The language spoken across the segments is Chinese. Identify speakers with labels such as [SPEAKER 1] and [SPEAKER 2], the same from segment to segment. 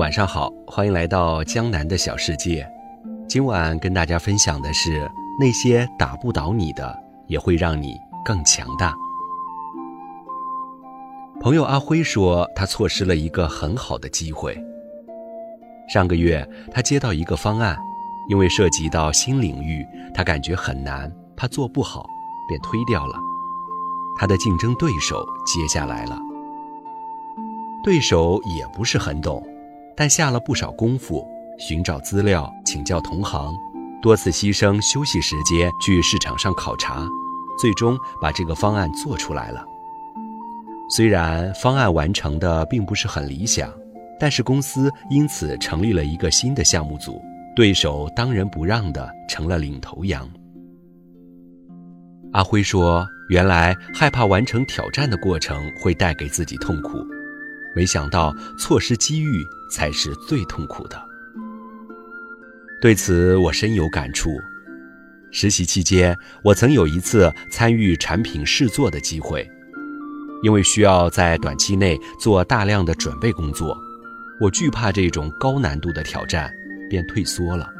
[SPEAKER 1] 晚上好，欢迎来到江南的小世界。今晚跟大家分享的是那些打不倒你的，也会让你更强大。朋友阿辉说，他错失了一个很好的机会。上个月，他接到一个方案，因为涉及到新领域，他感觉很难，怕做不好，便推掉了。他的竞争对手接下来了，对手也不是很懂。但下了不少功夫，寻找资料、请教同行，多次牺牲休息时间去市场上考察，最终把这个方案做出来了。虽然方案完成的并不是很理想，但是公司因此成立了一个新的项目组，对手当仁不让的成了领头羊。阿辉说：“原来害怕完成挑战的过程会带给自己痛苦。”没想到错失机遇才是最痛苦的。对此我深有感触。实习期间，我曾有一次参与产品试做的机会，因为需要在短期内做大量的准备工作，我惧怕这种高难度的挑战，便退缩了。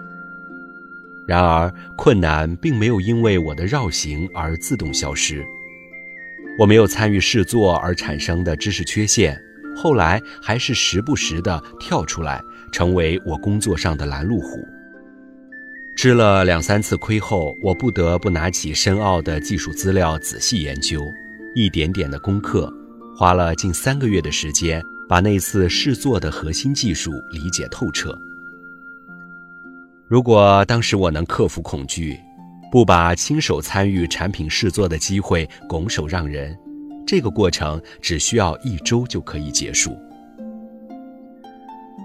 [SPEAKER 1] 然而，困难并没有因为我的绕行而自动消失。我没有参与试做而产生的知识缺陷。后来还是时不时的跳出来，成为我工作上的拦路虎。吃了两三次亏后，我不得不拿起深奥的技术资料仔细研究，一点点的攻克，花了近三个月的时间，把那次试做的核心技术理解透彻。如果当时我能克服恐惧，不把亲手参与产品试做的机会拱手让人。这个过程只需要一周就可以结束。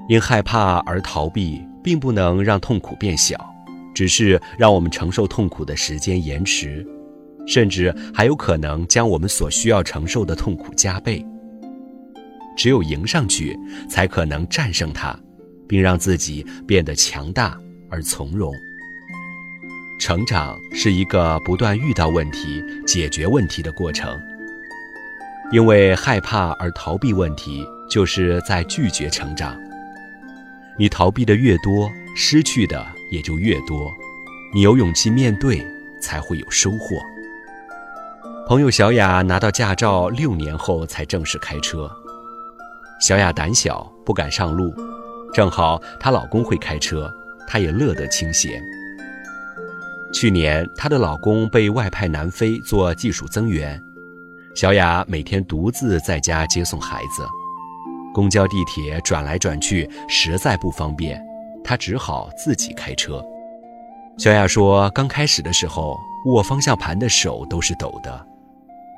[SPEAKER 1] 因害怕而逃避，并不能让痛苦变小，只是让我们承受痛苦的时间延迟，甚至还有可能将我们所需要承受的痛苦加倍。只有迎上去，才可能战胜它，并让自己变得强大而从容。成长是一个不断遇到问题、解决问题的过程。因为害怕而逃避问题，就是在拒绝成长。你逃避的越多，失去的也就越多。你有勇气面对，才会有收获。朋友小雅拿到驾照六年后才正式开车。小雅胆小，不敢上路，正好她老公会开车，她也乐得清闲。去年，她的老公被外派南非做技术增援。小雅每天独自在家接送孩子，公交、地铁转来转去实在不方便，她只好自己开车。小雅说：“刚开始的时候，握方向盘的手都是抖的。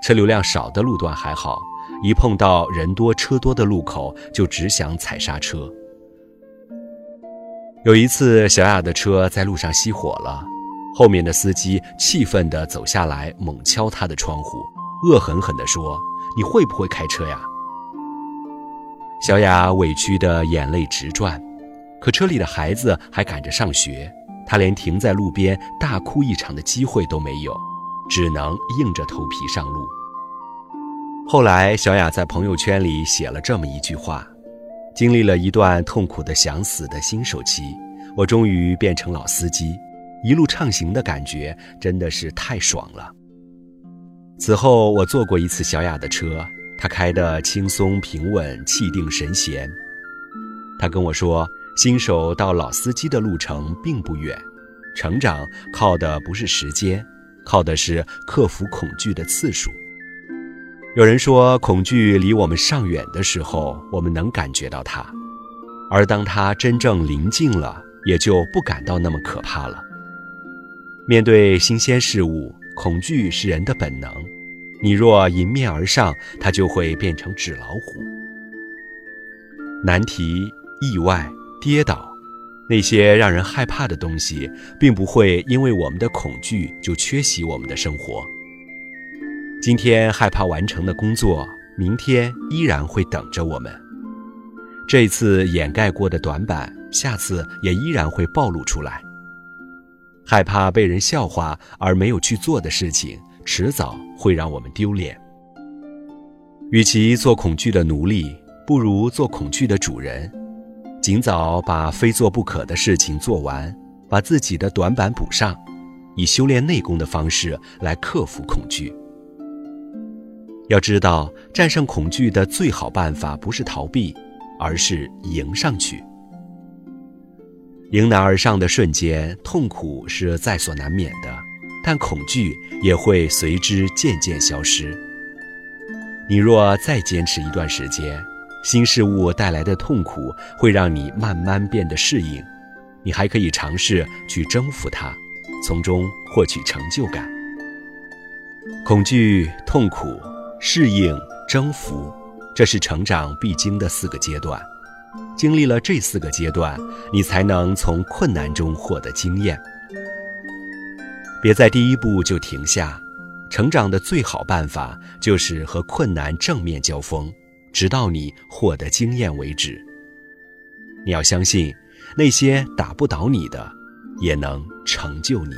[SPEAKER 1] 车流量少的路段还好，一碰到人多车多的路口，就只想踩刹车。”有一次，小雅的车在路上熄火了，后面的司机气愤地走下来，猛敲她的窗户。恶狠狠地说：“你会不会开车呀？”小雅委屈的眼泪直转，可车里的孩子还赶着上学，她连停在路边大哭一场的机会都没有，只能硬着头皮上路。后来，小雅在朋友圈里写了这么一句话：“经历了一段痛苦的想死的新手期，我终于变成老司机，一路畅行的感觉真的是太爽了。”此后，我坐过一次小雅的车，她开得轻松平稳、气定神闲。她跟我说，新手到老司机的路程并不远，成长靠的不是时间，靠的是克服恐惧的次数。有人说，恐惧离我们尚远的时候，我们能感觉到它；而当它真正临近了，也就不感到那么可怕了。面对新鲜事物。恐惧是人的本能，你若迎面而上，它就会变成纸老虎。难题、意外、跌倒，那些让人害怕的东西，并不会因为我们的恐惧就缺席我们的生活。今天害怕完成的工作，明天依然会等着我们。这次掩盖过的短板，下次也依然会暴露出来。害怕被人笑话而没有去做的事情，迟早会让我们丢脸。与其做恐惧的奴隶，不如做恐惧的主人。尽早把非做不可的事情做完，把自己的短板补上，以修炼内功的方式来克服恐惧。要知道，战胜恐惧的最好办法不是逃避，而是迎上去。迎难而上的瞬间，痛苦是在所难免的，但恐惧也会随之渐渐消失。你若再坚持一段时间，新事物带来的痛苦会让你慢慢变得适应，你还可以尝试去征服它，从中获取成就感。恐惧、痛苦。适应、征服，这是成长必经的四个阶段。经历了这四个阶段，你才能从困难中获得经验。别在第一步就停下。成长的最好办法就是和困难正面交锋，直到你获得经验为止。你要相信，那些打不倒你的，也能成就你。